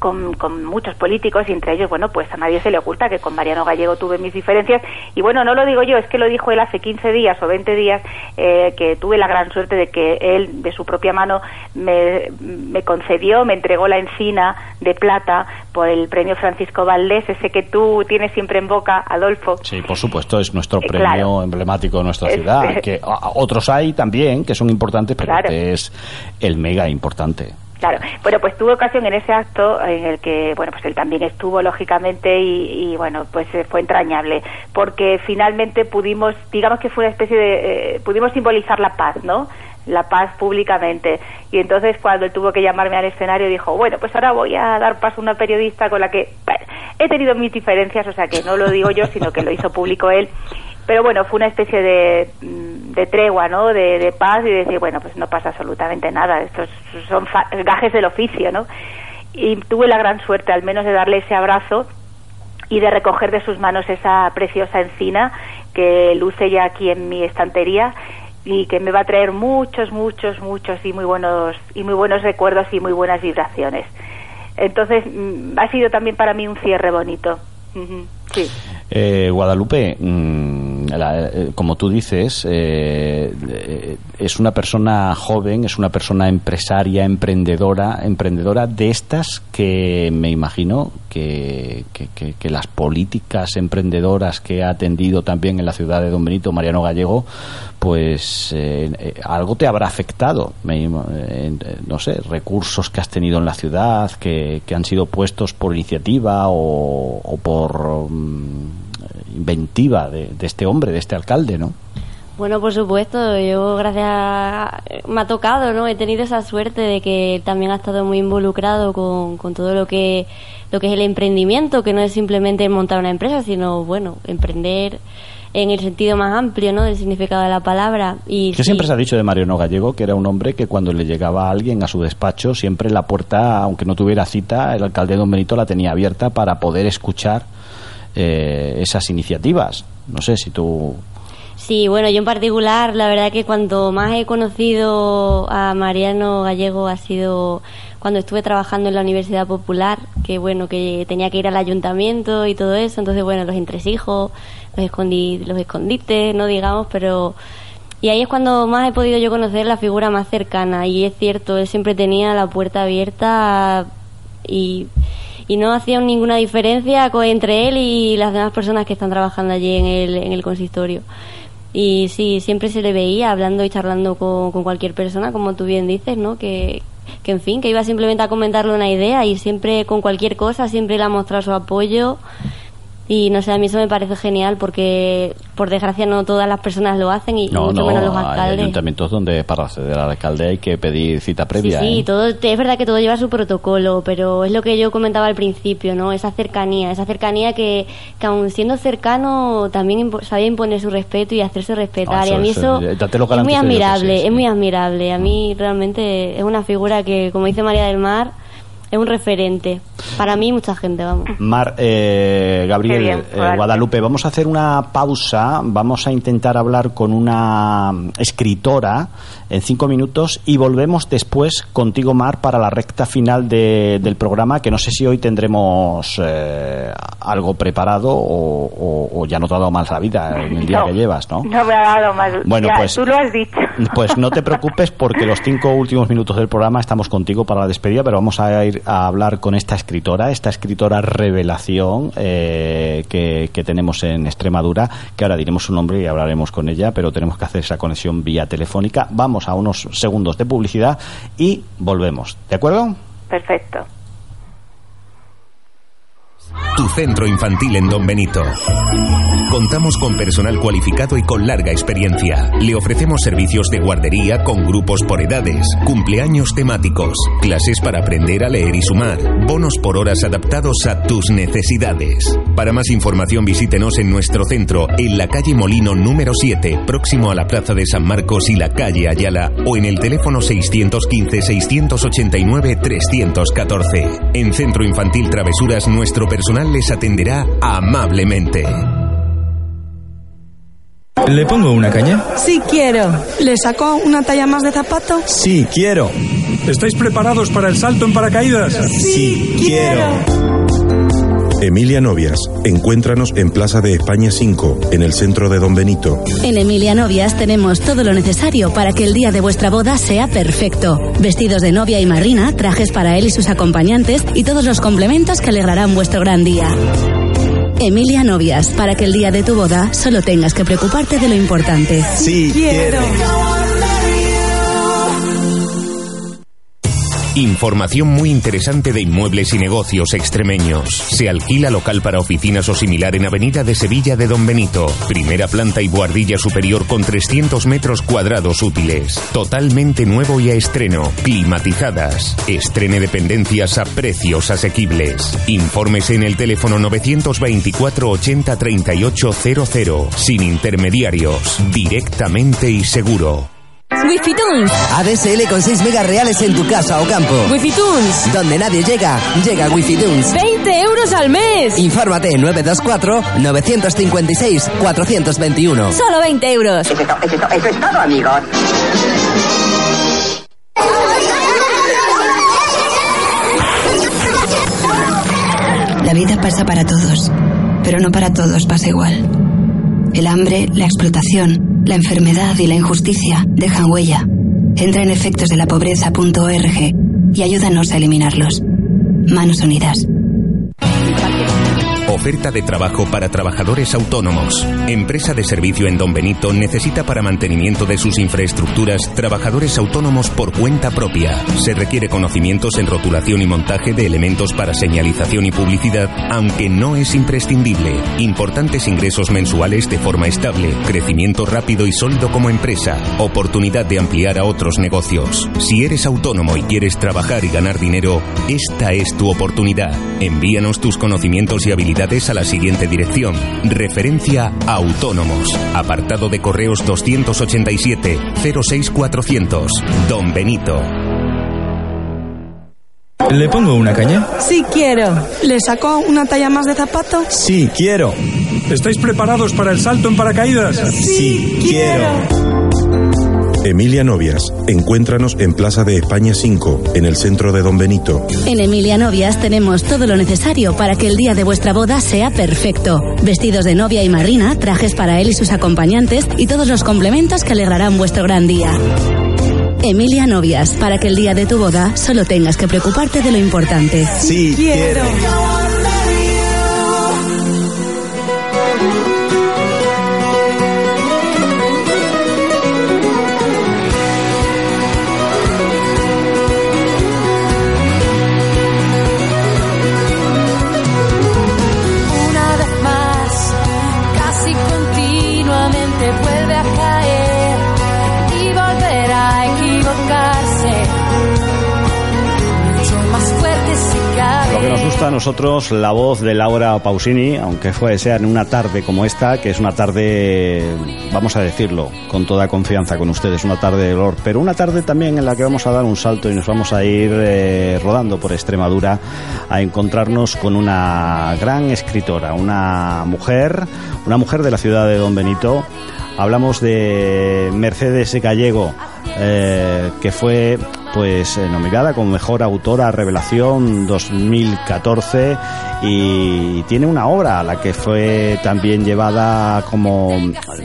con, con muchos políticos y entre ellos, bueno, pues a nadie se le oculta que con Mariano Gallego tuve mis diferencias y bueno, no lo digo yo, es que lo dijo él hace 15 días o 20 días eh, que tuve la gran suerte de que él de su propia mano me, me concedió, me entregó la encina de plata por el premio Francisco Valdés, ese que tú tienes siempre en boca, Adolfo. Sí, por supuesto, es nuestro Eh, premio claro. emblemático de nuestra Es- ciudad. (laughs) que otros hay también que son importantes, pero Claro. este es el mega importante. Claro, bueno, pues tuve ocasión en ese acto en el que, bueno, pues él también estuvo, lógicamente, y, bueno, pues eh, fue entrañable, porque finalmente pudimos, digamos que fue una especie de, eh, pudimos simbolizar la paz, ¿no? La paz públicamente. Y entonces cuando él tuvo que llamarme al escenario dijo, bueno, pues ahora voy a dar paso a una periodista con la que he tenido mis diferencias, o sea que no lo digo yo, sino que lo hizo público él. Pero bueno, fue una especie de, mm, de tregua, ¿no? De, de paz y decir, bueno, pues no pasa absolutamente nada. Estos son gajes del oficio, ¿no? Y tuve la gran suerte, al menos, de darle ese abrazo y de recoger de sus manos esa preciosa encina que luce ya aquí en mi estantería y que me va a traer muchos, muchos, muchos y muy buenos y muy buenos recuerdos y muy buenas vibraciones. Entonces mm, ha sido también para mí un cierre bonito. Eh, Guadalupe, mm, eh, como tú dices, eh, eh, es una persona joven, es una persona empresaria, emprendedora, emprendedora de estas que me imagino que, que- que- las políticas emprendedoras que ha atendido también en la ciudad de Don Benito, Mariano Gallego, pues eh, algo te habrá afectado. Me no sé, recursos que has tenido en la ciudad, que, han sido puestos por iniciativa o, por inventiva de, de este hombre, de este alcalde, ¿no? Bueno, por supuesto, yo gracias a- me ha tocado, ¿no? He tenido esa suerte de que también ha estado muy involucrado con, con todo lo que lo que es el emprendimiento, que no es simplemente montar una empresa, sino bueno, emprender en el sentido más amplio, ¿no? Del significado de la palabra y Que sí, siempre se ha dicho de Mariano Gallego que era un hombre que cuando le llegaba alguien a su despacho, siempre la puerta, aunque no tuviera cita, el alcalde Don Benito la tenía abierta para poder escuchar eh, esas iniciativas. No sé si tú... Sí, bueno, yo en particular, la verdad que cuando más he conocido a Mariano Gallego ha sido cuando estuve trabajando en la Universidad Popular, que bueno, que tenía que ir al ayuntamiento y todo eso, entonces bueno, los entresijos, los, escondi los escondites, no digamos, pero... Y ahí es cuando más he podido yo conocer la figura más cercana, y es cierto, él siempre tenía la puerta abierta y, y no hacía ninguna diferencia entre él y las demás personas que están trabajando allí en el, en el consistorio. Y sí, siempre se le veía hablando y charlando con, con cualquier persona, como tú bien dices, ¿no? Que, que, en fin, que iba simplemente a comentarle una idea y siempre con cualquier cosa, siempre le ha mostrado su apoyo. Y no sé, a mí eso me parece genial porque, por desgracia, no todas las personas lo hacen y No, mucho no, menos los hay alcaldes. ayuntamientos donde para acceder al alcalde hay que pedir cita Sí, previa. sí, ¿eh? todo, es verdad que todo lleva su protocolo, pero es lo que yo comentaba al principio, ¿no? Esa cercanía, esa cercanía que, que aun siendo cercano también impo- sabía imponer su respeto y hacerse respetar. Ah, y a mí eso eso es- muy admirable, sí, sí. es muy admirable. A mí realmente es una figura que, como dice María del Mar, es un referente. Para mí, mucha gente, vamos. Mar, eh, Gabriel, bien, eh. Guadalupe, vamos a hacer una pausa, vamos a intentar hablar con una escritora en cinco minutos y volvemos después contigo, Mar, para la recta final de- del programa, que no sé si hoy tendremos eh, algo preparado o, o- o ya no te ha dado más la vida en el día No. que llevas, ¿no? No me ha dado más. Bueno, Ya, pues- Tú lo has dicho. Pues no te preocupes porque los cinco últimos minutos del programa estamos contigo para la despedida, pero vamos a ir a hablar con esta escritora, esta escritora revelación eh, que, que tenemos en Extremadura, que ahora diremos su nombre y hablaremos con ella, pero tenemos que hacer esa conexión vía telefónica. Vamos a unos segundos de publicidad y volvemos. ¿De acuerdo? Perfecto. Tu centro infantil en Don Benito. Contamos con personal cualificado y con larga experiencia. Le ofrecemos servicios de guardería con grupos por edades, cumpleaños temáticos, clases para aprender a leer y sumar, bonos por horas adaptados a tus necesidades. Para más información visítenos en nuestro centro, en la calle Molino número 7, próximo a la Plaza de San Marcos y la calle Ayala, o en el teléfono 615-689-314. En Centro Infantil Travesuras, nuestro personal les atenderá amablemente. ¿Le pongo una caña? Sí quiero. ¿Le saco una talla más de zapato? Sí, quiero. ¿Estáis preparados para el salto en paracaídas? Sí, quiero. Emilia Novias, encuéntranos en Plaza de España 5, en el centro de Don Benito. En Emilia Novias tenemos todo lo necesario para que el día de vuestra boda sea perfecto. Vestidos de novia y madrina, trajes para él y sus acompañantes y todos los complementos que alegrarán vuestro gran día. Emilia Novias, para que el día de tu boda solo tengas que preocuparte de lo importante. Sí, quiero. Información muy interesante de inmuebles y negocios extremeños. Se alquila local para oficinas o similar en Avenida de Sevilla de Don Benito. Primera planta y buhardilla superior con 300 metros cuadrados útiles. Totalmente nuevo y a estreno. Climatizadas. Estrene dependencias a precios asequibles. Informes en el teléfono 924 80 38 00. Sin intermediarios. Directamente y seguro. Wifi Tunes. ADSL con 6 megas reales en tu casa o campo. Wifi Tunes. Donde nadie llega, llega Wi-Fi Tunes. 20 euros al mes. Infórmate 924-956-421. Solo 20 euros. Eso es, to- eso es to- eso es todo, amigos. La vida pasa para todos, pero no para todos pasa igual. El hambre, la explotación, la enfermedad y la injusticia dejan huella. Entra en efectosdelapobreza.org y ayúdanos a eliminarlos. Manos Unidas. Oferta de trabajo para trabajadores autónomos. Empresa de servicio en Don Benito necesita para mantenimiento de sus infraestructuras trabajadores autónomos por cuenta propia. Se requiere conocimientos en rotulación y montaje de elementos para señalización y publicidad, aunque no es imprescindible. Importantes ingresos mensuales de forma estable, crecimiento rápido y sólido como empresa, oportunidad de ampliar a otros negocios. Si eres autónomo y quieres trabajar y ganar dinero, esta es tu oportunidad. Envíanos tus conocimientos y habilidades a la siguiente dirección. Referencia a Autónomos. Apartado de correos 287 06400. Don Benito. ¿Le pongo una caña? Sí, quiero. ¿Le saco una talla más de zapato? Sí, quiero. ¿Estáis preparados para el salto en paracaídas? Sí, quiero. Emilia Novias. Encuéntranos en Plaza de España 5, en el centro de Don Benito. En Emilia Novias tenemos todo lo necesario para que el día de vuestra boda sea perfecto. Vestidos de novia y madrina, trajes para él y sus acompañantes y todos los complementos que alegrarán vuestro gran día. Emilia Novias, para que el día de tu boda solo tengas que preocuparte de lo importante. Sí, quiero. Nosotros, la voz de Laura Pausini, aunque fue sea en una tarde como esta, que es una tarde, vamos a decirlo, con toda confianza con ustedes, una tarde de dolor, pero una tarde también en la que vamos a dar un salto y nos vamos a ir eh, rodando por Extremadura a encontrarnos con una gran escritora, una mujer, una mujer de la ciudad de Don Benito. Hablamos de Mercedes Gallego, eh, que fue pues eh, nominada como mejor autora revelación 2014 y tiene una obra a la que fue también llevada como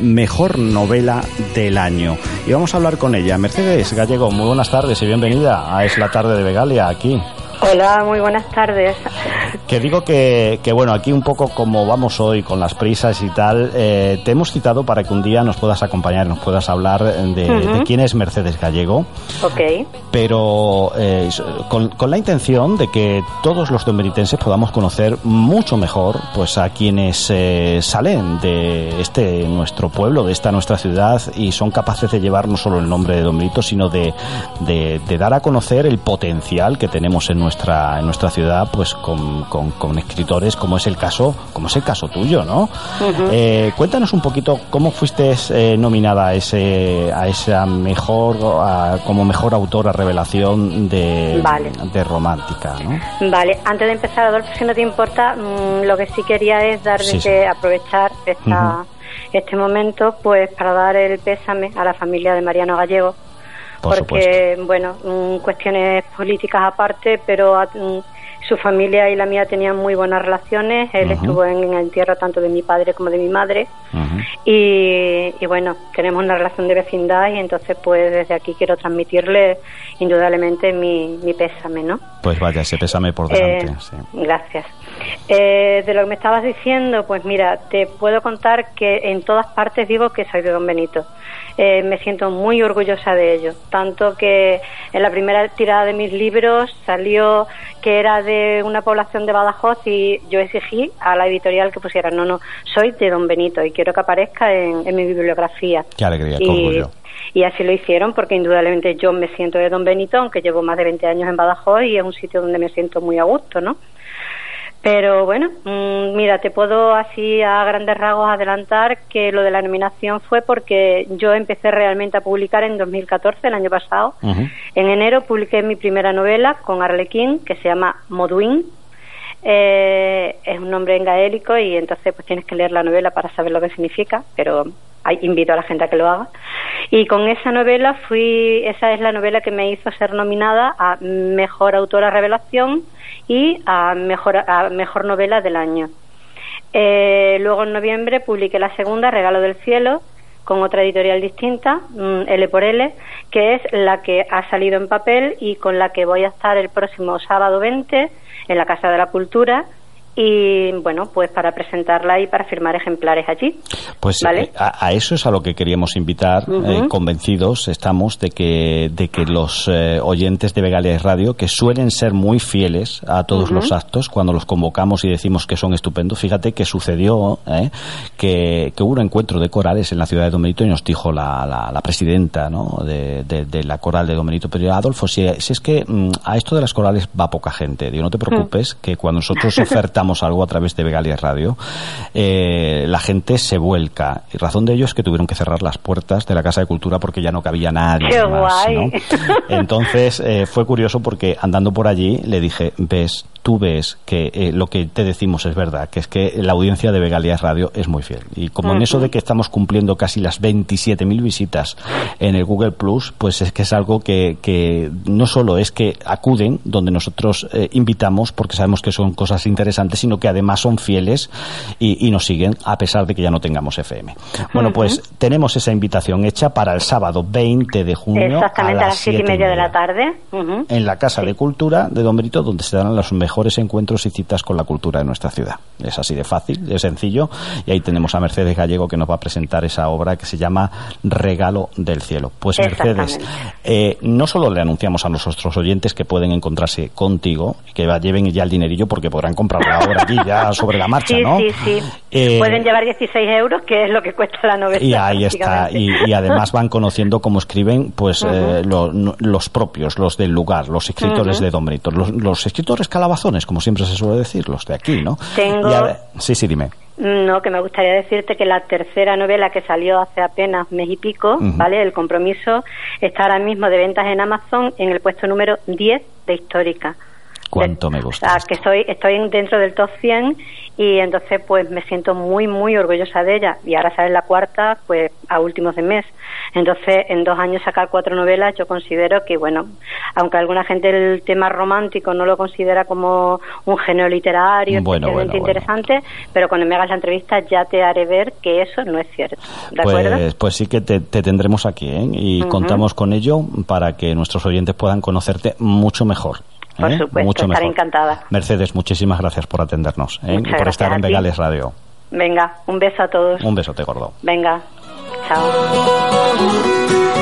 mejor novela del año. Y vamos a hablar con ella. Mercedes Gallego, muy buenas tardes y bienvenida a Es la tarde de Begalia aquí. Hola, muy buenas tardes. Que digo que, que, bueno, aquí un poco como vamos hoy con las prisas y tal, eh, te hemos citado para que un día nos puedas acompañar, nos puedas hablar de, quién es Mercedes Gallego, Ok. pero eh, con, con la intención de que todos los dombenitenses podamos conocer mucho mejor pues a quienes eh, salen de este nuestro pueblo, de esta nuestra ciudad y son capaces de llevar no solo el nombre de Don Benito, sino de, de- de dar a conocer el potencial que tenemos en nuestra en nuestra ciudad pues con, con- con escritores como es el caso como es el caso tuyo, ¿no? Ujú. Eh, cuéntanos un poquito cómo fuiste eh, nominada a ese a esa mejor a- como mejor autora revelación de, Vale. de romántica, ¿no? Vale, antes de empezar, Adolfo, si no te importa, mm, lo que sí quería es dar Sí, sí. aprovechar esta, este momento pues para dar el pésame a la familia de Mariano Gallego. Por porque, bueno, mm, cuestiones políticas aparte, pero a- mm, su familia y la mía tenían muy buenas relaciones. Él estuvo en, en el entierro tanto de mi padre como de mi madre. Y, y bueno, tenemos una relación de vecindad y entonces pues desde aquí quiero transmitirle indudablemente mi, mi pésame, ¿no? Pues vaya, ese pésame por delante. Eh, sí. Gracias. Eh, de lo que me estabas diciendo, pues mira, te puedo contar que en todas partes digo que soy de Don Benito. Eh, me siento muy orgullosa de ello. Tanto que en la primera tirada de mis libros salió que era de una población de Badajoz y yo exigí a la editorial que pusiera, no, no, soy de Don Benito y quiero que aparezca en, en mi bibliografía. Qué alegría, qué Y- orgullo. y así lo hicieron porque indudablemente yo me siento de Don Benito, aunque llevo más de 20 años en Badajoz y es un sitio donde me siento muy a gusto, ¿no? Pero bueno, mm, mira, te puedo así a grandes rasgos adelantar que lo de la nominación fue porque yo empecé realmente a publicar en 2014, el año pasado. En enero publiqué mi primera novela con Arlequín, que se llama Modwin. Eh, es un nombre en gaélico y entonces pues tienes que leer la novela para saber lo que significa, pero invito a la gente a que lo haga. Y con esa novela fui, esa es la novela que me hizo ser nominada a Mejor Autora Revelación y a Mejor, a mejor Novela del Año. Eh, luego en noviembre publiqué la segunda, Regalo del Cielo, con otra editorial distinta, mm, L por L, que es la que ha salido en papel y con la que voy a estar el próximo sábado 20 en la Casa de la Cultura y bueno, pues para presentarla y para firmar ejemplares allí. Pues ¿Vale? eh, a, a eso es a lo que queríamos invitar. Eh, convencidos estamos de que, de que los eh, oyentes de Vegalias Radio, que suelen ser muy fieles a todos los actos, cuando los convocamos y decimos que son estupendos, fíjate que sucedió eh, que, que hubo un encuentro de corales en la ciudad de Don Benito y nos dijo la, la- la presidenta ¿no? de, de- de la coral de Don Benito, pero Adolfo, si, si es que mm, a esto de las corales va poca gente, digo, no te preocupes, que cuando nosotros ofertamos (laughs) algo a través de Vegalias Radio, eh, la gente se vuelca. Y razón de ello es que tuvieron que cerrar las puertas de la Casa de Cultura porque ya no cabía nadie ¡Qué más. guay! ¿no? Entonces eh, fue curioso porque andando por allí le dije, ves, tú ves que eh, lo que te decimos es verdad, que es que la audiencia de Vegalias Radio es muy fiel. Y como en eso de que estamos cumpliendo casi las 27.000 visitas en el Google Plus, pues es que es algo que, que no solo es que acuden donde nosotros eh, invitamos porque sabemos que son cosas interesantes, sino que además son fieles y, y nos siguen a pesar de que ya no tengamos FM. Bueno, pues tenemos esa invitación hecha para el sábado 20 de junio Exactamente a las siete y media de la tarde. Ujú. en la Casa de Cultura de Don Benito, donde se darán los mejores encuentros y citas con la cultura de nuestra ciudad. Es así de fácil, de sencillo, y ahí tenemos a Mercedes Gallego que nos va a presentar esa obra que se llama Regalo del Cielo. Pues Mercedes, eh, no solo le anunciamos a nuestros oyentes que pueden encontrarse contigo, que lleven ya el dinerillo porque podrán comprar la obra aquí ya (laughs) sobre la marcha, Sí, ¿no? sí, sí. Eh, Pueden llevar 16 euros, que es lo que cuesta la novela. y ahí está, y, y además van conociendo cómo escriben pues eh, lo- los propios, los del lugar, los escritores de Don Benito, los, los escritores como siempre se suele decir, los de aquí, ¿no? Tengo- Y a ver- sí, sí, dime. No, que me gustaría decirte que la tercera novela que salió hace apenas mes y pico. ¿vale? El compromiso está ahora mismo de ventas en Amazon en el puesto número 10 de Histórica. Cuánto me O gusta. que estoy, estoy dentro del top 100 y entonces pues me siento muy, muy orgullosa de ella. Y ahora sale la cuarta, pues a últimos de mes. Entonces, en dos años sacar cuatro novelas, yo considero que, bueno, aunque alguna gente el tema romántico no lo considera como un género literario Bueno, bueno, bueno. interesante, pero cuando me hagas la entrevista ya te haré ver que eso no es cierto. ¿De acuerdo? Pues, pues sí que te, te tendremos aquí, ¿eh? Y contamos con ello para que nuestros oyentes puedan conocerte mucho mejor. ¿eh? Por supuesto, mucho estaré mejor. encantada. Mercedes, muchísimas gracias por atendernos ¿eh? y Muchas por estar en. Vegales Radio. Venga, un beso a todos. Un besote gordo. Venga, chao.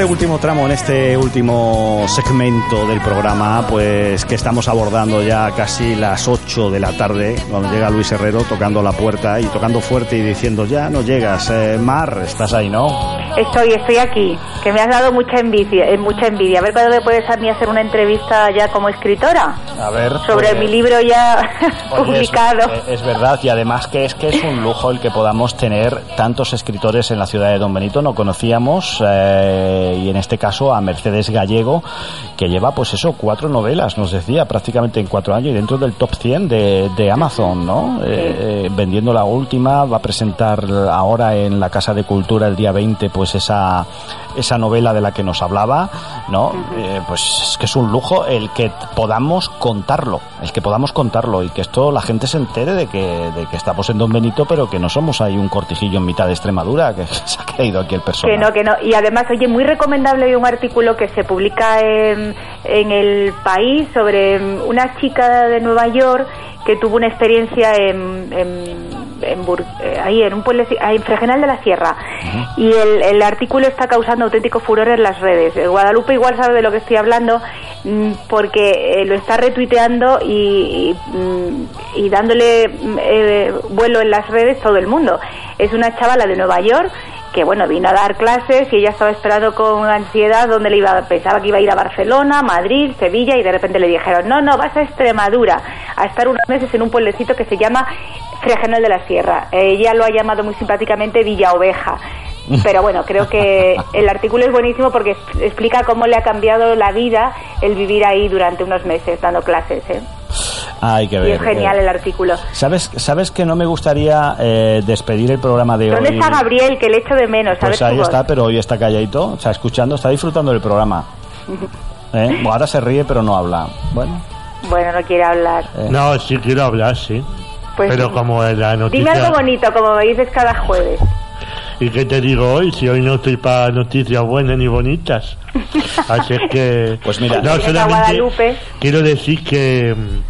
Este último tramo, en este último segmento del programa, pues que estamos abordando ya casi las 8 de la tarde, cuando llega Luis Herrero tocando la puerta y tocando fuerte y diciendo, ya no llegas, eh, Mar, estás ahí, ¿no? Estoy, estoy aquí, que me has dado mucha envidia, eh, mucha envidia. A ver cuándo me puedes a mí hacer una entrevista ya como escritora A ver. sobre pues- mi libro ya (laughs) Oye, publicado. Es, es verdad, y además que es que es un lujo el que podamos tener tantos escritores en la ciudad de Don Benito. No conocíamos, eh, y en este caso a Mercedes Gallego, que lleva, pues eso, cuatro novelas, nos decía, prácticamente en cuatro años, y dentro del top 100 de, de Amazon, ¿no? Eh, eh, vendiendo la última, va a presentar ahora en la Casa de Cultura el día 20, pues esa, esa novela de la que nos hablaba, ¿no? Eh, pues es que es un lujo el que podamos contarlo, el que podamos contarlo y que esto la gente se entere de que, de que estamos en Don Benito, pero que no somos ahí un cortijillo en mitad de Extremadura, que (laughs) se ha creído aquí el personaje. Que no, que no. Y además, oye, muy recomendable un artículo que se publica en, en El País sobre mm, una chica de Nueva York que tuvo una experiencia en, en- en Bur- eh, ahí en un pueblo en Fregenal de la Sierra y el, el artículo está causando auténtico furor en las redes. Eh, Guadalupe igual sabe de lo que estoy hablando mm, porque eh, lo está retuiteando y, y, mm, y dándole mm, eh, vuelo en las redes todo el mundo. Es una chavala de Nueva York que bueno vino a dar clases y ella estaba esperando con ansiedad dónde le iba pensaba que iba a ir a Barcelona Madrid Sevilla y de repente le dijeron no no vas a Extremadura a estar unos meses en un pueblecito que se llama Fregenal de la Sierra ella lo ha llamado muy simpáticamente Villa Oveja (laughs) pero bueno creo que el artículo es buenísimo porque explica cómo le ha cambiado la vida el vivir ahí durante unos meses dando clases ¿eh? Hay que y ver. es genial eh, el artículo ¿Sabes, ¿Sabes que no me gustaría eh, despedir el programa de ¿dónde hoy? está Gabriel que le echo de menos Pues ahí está, pero hoy está calladito, o sea, escuchando, está disfrutando del programa. (laughs) ¿Eh? Bueno, Ahora se ríe, pero no habla. Bueno, bueno no quiere hablar No, sí quiero hablar, sí. Pues Pero sí. como la Dime noticia... algo bonito, como me dices cada jueves. ¿Y qué te digo hoy? Si hoy no estoy para noticias buenas ni bonitas. (laughs) Así es que... Pues mira, no, solamente Guadalupe. quiero decir que mm,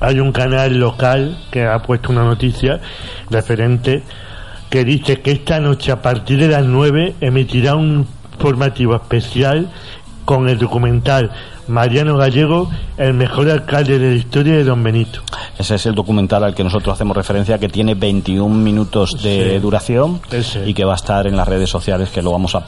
hay un canal local que ha puesto una noticia referente que dice que esta noche a partir de las 9 emitirá un formativo especial con el documental Mariano Gallego, el mejor alcalde de la historia de Don Benito. ese es el documental al que nosotros hacemos referencia, que tiene 21 minutos de Sí. duración Ese. y que va a estar en las redes sociales, que lo vamos a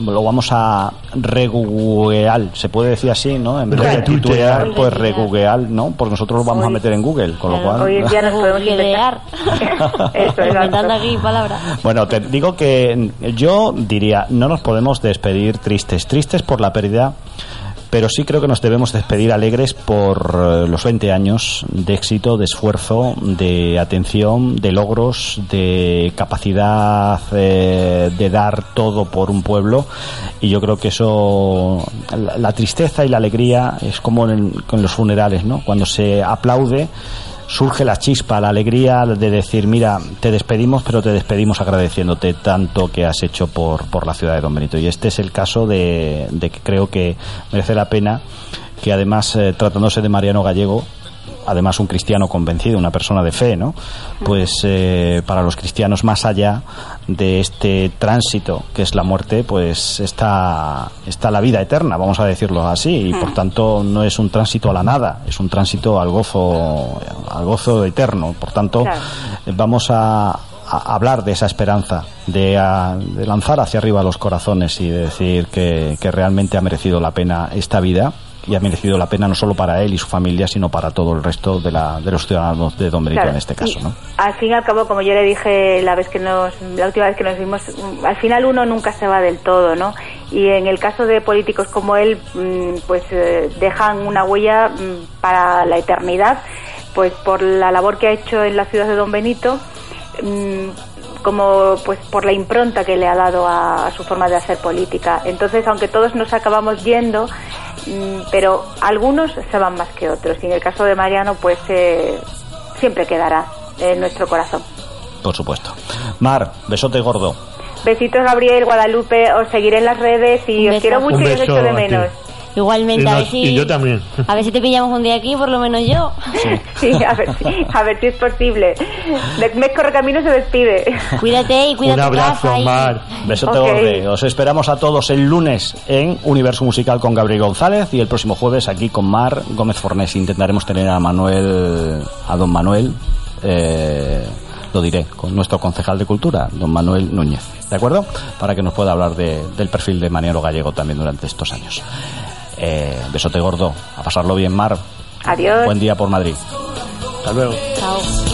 lo vamos a reguguear, se puede decir así, ¿no? En vez de titular, pues reguguear, ¿no? Porque nosotros lo vamos a meter en Google, con lo cual... Hoy en día nos podemos inventar. (laughs) Eso, aquí palabras. Bueno, te digo que yo diría, no nos podemos despedir tristes, tristes por la pérdida, pero sí creo que nos debemos despedir alegres por eh, los 20 años de éxito, de esfuerzo, de atención, de logros, de capacidad eh, de dar todo por un pueblo. Y yo creo que eso, la, la tristeza y la alegría es como en, con los funerales, ¿no? Cuando se aplaude surge la chispa, la alegría de decir, mira, te despedimos, pero te despedimos agradeciéndote tanto que has hecho por, por la ciudad de Don Benito. Y este es el caso de, de que creo que merece la pena que además, eh, tratándose de Mariano Gallego, además un cristiano convencido, una persona de fe, ¿no? Pues eh, para los cristianos, más allá de este tránsito que es la muerte, pues está, está la vida eterna, vamos a decirlo así, y por tanto no es un tránsito a la nada, es un tránsito al gozo, al gozo eterno. Por tanto, Claro. vamos a, a hablar de esa esperanza, de, a- de lanzar hacia arriba los corazones y de decir que, que realmente ha merecido la pena esta vida y ha merecido la pena no solo para él y su familia, sino para todo el resto de, la, de los ciudadanos de Don Benito Claro, en este caso. ¿no? Al fin y al cabo, como yo le dije la vez que nos, la última vez que nos vimos, mm, al final uno nunca se va del todo, ¿no? Y en el caso de políticos como él, mm, pues eh, dejan una huella mm, para la eternidad, pues por la labor que ha hecho en la ciudad de Don Benito, como pues por la impronta que le ha dado a, a su forma de hacer política. Entonces, aunque todos nos acabamos yendo, pero algunos se van más que otros. Y en el caso de Mariano, pues eh, siempre quedará en nuestro corazón. Por supuesto. Mar, besote gordo. Besitos, Gabriel, Guadalupe. Os seguiré en las redes y Un os beso. quiero mucho Un y os echo de menos. Igualmente, Y, a ver si. y yo también. A ver si te pillamos un día aquí, por lo menos yo. Sí, (laughs) a ver, si, a ver si es posible. Mes Correcamino se despide. Cuídate y cuida Un tu abrazo, casa. y- Mar. Besote Ok. gordo. Os esperamos a todos el lunes en Universo Musical con Gabriel González y el próximo jueves aquí con Mar Gómez Fornés. Intentaremos tener a Manuel, a don Manuel, eh, lo diré, con nuestro concejal de cultura, don Manuel Núñez. ¿De acuerdo? Para que nos pueda hablar de- del perfil de Maniero Gallego también durante estos años. Eh, besote gordo. A pasarlo bien, Mar. Adiós. Buen día por Madrid. Hasta luego. Chao.